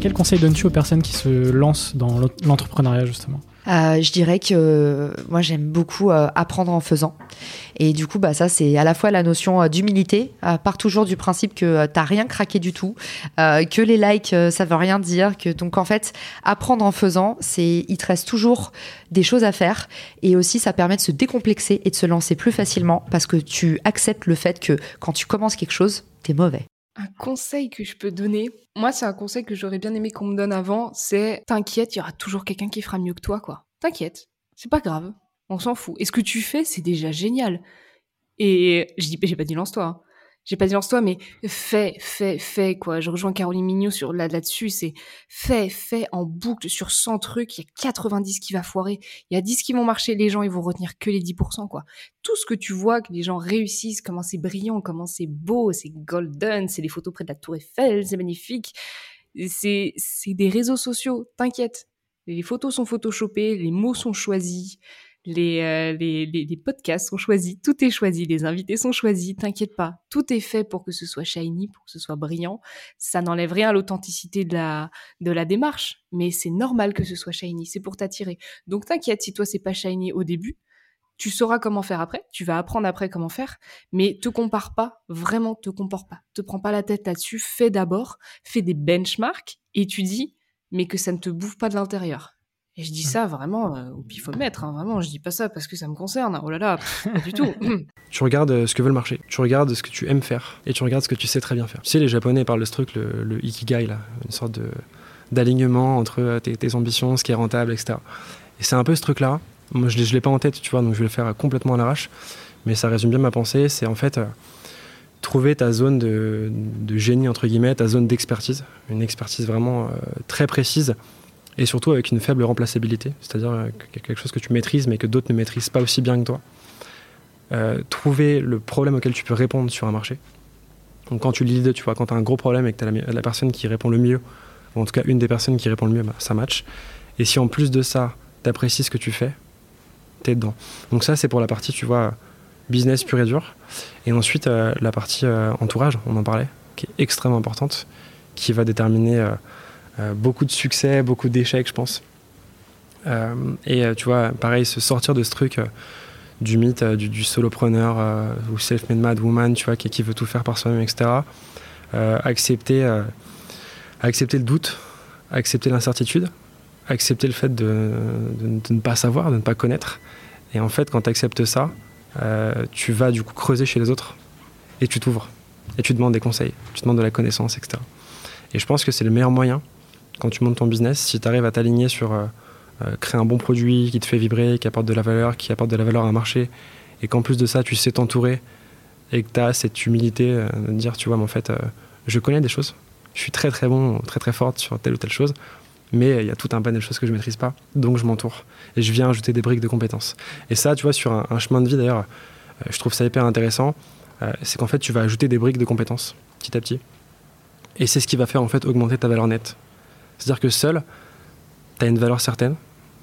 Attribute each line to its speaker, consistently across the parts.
Speaker 1: Quel conseil donnes-tu aux personnes qui se lancent dans l'entrepreneuriat justement?
Speaker 2: Euh, je dirais que euh, moi j'aime beaucoup euh, apprendre en faisant. Et du coup, bah, ça c'est à la fois la notion d'humilité, part toujours du principe que t'as rien craqué du tout, que les likes ça veut rien dire, que donc en fait apprendre en faisant, c'est il te reste toujours des choses à faire et aussi ça permet de se décomplexer et de se lancer plus facilement parce que tu acceptes le fait que quand tu commences quelque chose, t'es mauvais.
Speaker 3: Un conseil que je peux donner, moi c'est un conseil que j'aurais bien aimé qu'on me donne avant, c'est t'inquiète, il y aura toujours quelqu'un qui fera mieux que toi, quoi. T'inquiète, c'est pas grave, on s'en fout. Et ce que tu fais, c'est déjà génial. Et je dis, j'ai pas dit lance-toi, hein j'ai pas dit lance-toi, mais fais, fais, fais, quoi. Je rejoins Caroline Mignot sur là, là-dessus, c'est fais, fais en boucle sur 100 trucs, il y a 90 qui va foirer, il y a 10 qui vont marcher, les gens, ils vont retenir que les 10%, quoi. Tout ce que tu vois, que les gens réussissent, comment c'est brillant, comment c'est beau, c'est golden, c'est les photos près de la Tour Eiffel, c'est magnifique. C'est, c'est des réseaux sociaux, t'inquiète. Les photos sont photoshopées, les mots sont choisis, euh, les, les, les, podcasts sont choisis, tout est choisi, les invités sont choisis, t'inquiète pas, tout est fait pour que ce soit shiny, pour que ce soit brillant. Ça n'enlève rien à l'authenticité de la, de la démarche, mais c'est normal que ce soit shiny, c'est pour t'attirer. Donc t'inquiète si toi c'est pas shiny au début, tu sauras comment faire après, tu vas apprendre après comment faire, mais te compare pas, vraiment te compare pas, te prends pas la tête là-dessus, fais d'abord, fais des benchmarks et tu dis, mais que ça ne te bouffe pas de l'intérieur et je dis ça vraiment euh, au pifomètre, hein, vraiment, je dis pas ça parce que ça me concerne, oh là là, pas du tout.
Speaker 4: tu regardes euh, ce que veut le marché, tu regardes ce que tu aimes faire et tu regardes ce que tu sais très bien faire. Tu sais, les Japonais parlent de ce truc, le, ikigai, là, une sorte de, d'alignement entre euh, tes, ambitions, ce qui est rentable, etc. Et c'est un peu ce truc-là. Moi, je ne l'ai pas en tête, tu vois, donc je vais le faire complètement à l'arrache. Mais ça résume bien ma pensée. C'est en fait trouver ta zone de, génie, entre guillemets, ta zone d'expertise. Une expertise vraiment très précise et surtout avec une faible remplaçabilité, c'est-à-dire euh, quelque chose que tu maîtrises mais que d'autres ne maîtrisent pas aussi bien que toi. Euh, trouver le problème auquel tu peux répondre sur un marché. Donc quand tu leads, tu vois, quand tu as un gros problème et que tu as la, personne qui répond le mieux, ou en tout cas une des personnes qui répond le mieux, bah, ça match. Et si en plus de ça, tu apprécies ce que tu fais, tu es dedans. Donc ça, c'est pour la partie, tu vois, business pur et dur. Et ensuite, euh, la partie entourage, on en parlait, qui est extrêmement importante, qui va déterminer beaucoup de succès, beaucoup d'échecs, je pense. Euh, et euh, tu vois, pareil, se sortir de ce truc du mythe du, solopreneur ou self-made mad woman, tu vois, qui, veut tout faire par soi-même, etc. accepter, accepter le doute, accepter l'incertitude, accepter le fait de, ne pas savoir, de ne pas connaître. Et en fait, quand tu acceptes ça, tu vas du coup creuser chez les autres et tu t'ouvres. Et tu demandes des conseils, tu demandes de la connaissance, etc. Et je pense que c'est le meilleur moyen quand tu montes ton business, si tu arrives à t'aligner sur euh, euh, créer un bon produit qui te fait vibrer, qui apporte de la valeur, qui apporte de la valeur à un marché, et qu'en plus de ça, tu sais t'entourer et que tu as cette humilité euh, de dire, tu vois, mais en fait, je connais des choses. Je suis très très bon, très très forte sur telle ou telle chose, mais il y a tout un panel de choses que je maîtrise pas, donc je m'entoure. Et je viens ajouter des briques de compétences. Et ça, tu vois, sur un, chemin de vie d'ailleurs, je trouve ça hyper intéressant, c'est qu'en fait, tu vas ajouter des briques de compétences petit à petit. Et c'est ce qui va faire en fait augmenter ta valeur nette. C'est-à-dire que seul, tu as une valeur certaine,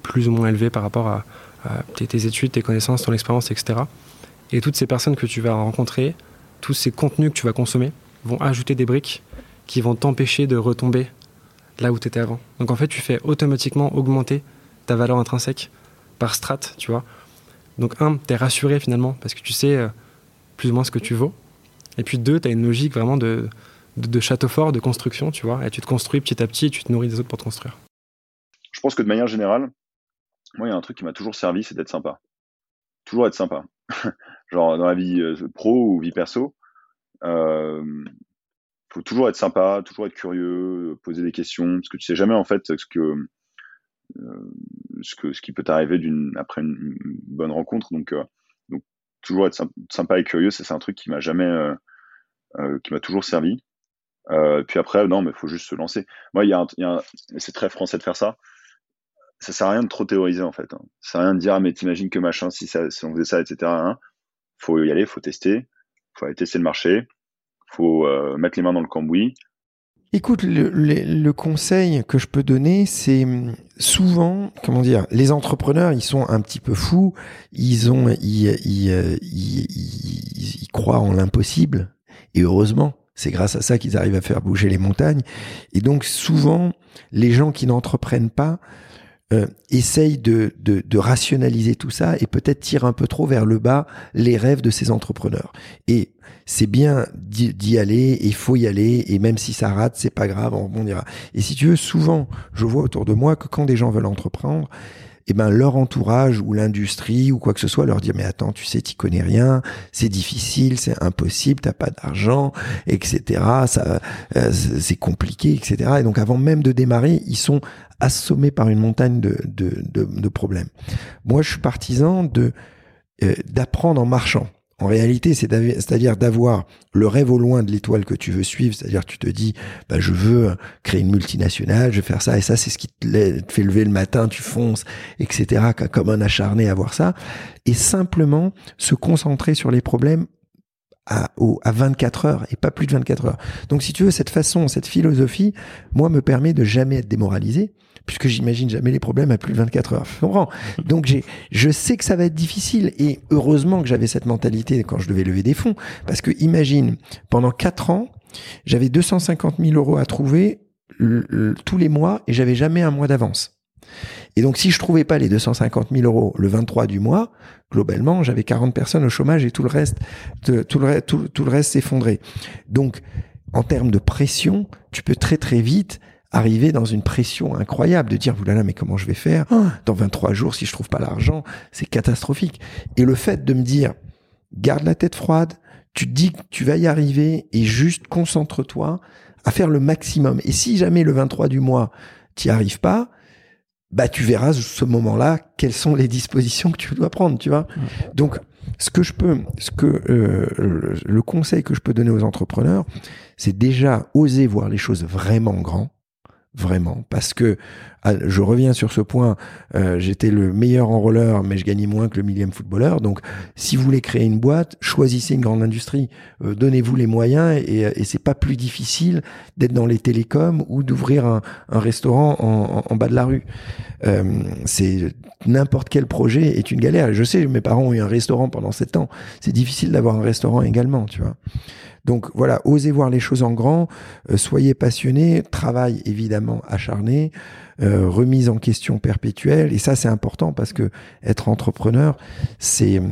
Speaker 4: plus ou moins élevée par rapport à, tes, études, tes connaissances, ton expérience, etc. Et toutes ces personnes que tu vas rencontrer, tous ces contenus que tu vas consommer, vont ajouter des briques qui vont t'empêcher de retomber là où tu étais avant. Donc en fait, tu fais automatiquement augmenter ta valeur intrinsèque par strat, tu vois. Donc un, tu es rassuré finalement parce que tu sais euh, plus ou moins ce que tu vaux. Et puis deux, tu as une logique vraiment de, de, château fort, de construction, tu vois. Et tu te construis petit à petit et tu te nourris des autres pour te construire.
Speaker 5: Je pense que de manière générale, moi, il y a un truc qui m'a toujours servi, c'est d'être sympa. Toujours être sympa. Genre dans la vie euh, pro ou vie perso, euh, faut toujours être sympa, toujours être curieux, poser des questions, parce que tu sais jamais en fait ce que euh, ce que ce qui peut t'arriver d'une après une, bonne rencontre. Donc euh, donc toujours être sympa et curieux, c'est un truc qui m'a jamais qui m'a toujours servi. Puis après, non, mais il faut juste se lancer. Moi, il c'est très français de faire ça ça sert à rien de trop théoriser en fait. Hein. Ça sert à rien de dire ah mais t'imagines que machin si on faisait ça etc. Hein. Faut y aller, faut tester, faut aller tester le marché, faut euh, mettre les mains dans le cambouis.
Speaker 6: Écoute, le, conseil que je peux donner, c'est hum, souvent, comment dire, les entrepreneurs, ils sont un petit peu fous, ils euh, croient en l'impossible, et heureusement, c'est grâce à ça qu'ils arrivent à faire bouger les montagnes. Et donc souvent, les gens qui n'entreprennent pas euh, essaye de, de, de, rationaliser tout ça et peut-être tire un peu trop vers le bas les rêves de ces entrepreneurs. Et c'est bien d'y aller, il faut y aller, et même si ça rate, c'est pas grave, on rebondira. Et si tu veux, souvent, je vois autour de moi que quand des gens veulent entreprendre, eh ben leur entourage ou l'industrie ou quoi que ce soit leur dire mais attends tu sais tu connais rien c'est difficile c'est impossible t'as pas d'argent etc ça euh, c'est compliqué etc et donc avant même de démarrer ils sont assommé par une montagne de, de, de, problèmes. Moi, je suis partisan de euh, d'apprendre en marchant. En réalité, c'est-à-dire d'avoir le rêve au loin de l'étoile que tu veux suivre, c'est-à-dire tu te dis, bah, je veux créer une multinationale, je vais faire ça, et ça, c'est ce qui te fait lever le matin, tu fonces, etc., comme un acharné à voir ça, et simplement se concentrer sur les problèmes à, à 24 heures et pas plus de 24 heures. Donc si tu veux, cette façon, cette philosophie, moi, me permet de jamais être démoralisé, puisque j'imagine jamais les problèmes à plus de 24 heures. Donc je sais que ça va être difficile et heureusement que j'avais cette mentalité quand je devais lever des fonds, parce que imagine, pendant 4 ans, j'avais 250 000 euros à trouver tous les mois et j'avais jamais un mois d'avance. Et donc, si je trouvais pas les 250 000 euros le 23 du mois, globalement, j'avais 40 personnes au chômage et tout le reste, tout le, tout, tout le reste s'effondrait. Donc, en termes de pression, tu peux très très vite arriver dans une pression incroyable de dire là mais comment je vais faire dans 23 jours si je trouve pas l'argent? C'est catastrophique. Et le fait de me dire garde la tête froide tu te dis que tu vas y arriver et juste concentre-toi à faire le maximum. Et si jamais le 23 du mois tu n'y arrives pas bah tu verras ce moment-là quelles sont les dispositions que tu dois prendre tu vois. Donc ce que je peux ce que euh, le conseil que je peux donner aux entrepreneurs c'est déjà oser voir les choses vraiment grand vraiment. Parce que, ah, je reviens sur ce point, euh, j'étais le meilleur enrôleur, mais je gagnais moins que le millième footballeur. Donc, si vous voulez créer une boîte, choisissez une grande industrie. Euh, donnez-vous les moyens et, et c'est pas plus difficile d'être dans les télécoms ou d'ouvrir un, restaurant en, en, bas de la rue. Euh, c'est n'importe quel projet est une galère. Je sais, mes parents ont eu un restaurant pendant sept ans. C'est difficile d'avoir un restaurant également, tu vois. Donc voilà, osez voir les choses en grand, euh, soyez passionnés, travail évidemment acharné, euh, remise en question perpétuelle, et ça c'est important parce que être entrepreneur, c'est,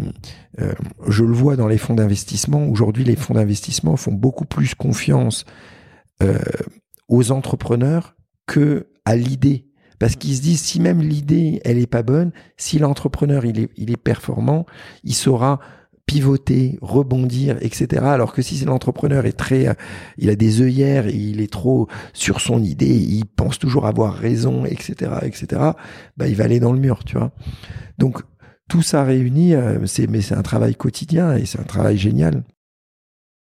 Speaker 6: euh, je le vois dans les fonds d'investissement. Aujourd'hui, les fonds d'investissement font beaucoup plus confiance aux entrepreneurs que à l'idée parce qu'ils se disent si même l'idée elle est pas bonne, si l'entrepreneur il est performant, il saura pivoter, rebondir, etc. Alors que si l'entrepreneur est très, euh, il a des œillères il est trop sur son idée, il pense toujours avoir raison, etc., etc. Bah, il va aller dans le mur, tu vois. Donc tout ça réuni, euh, c'est mais c'est un travail quotidien et c'est un travail génial.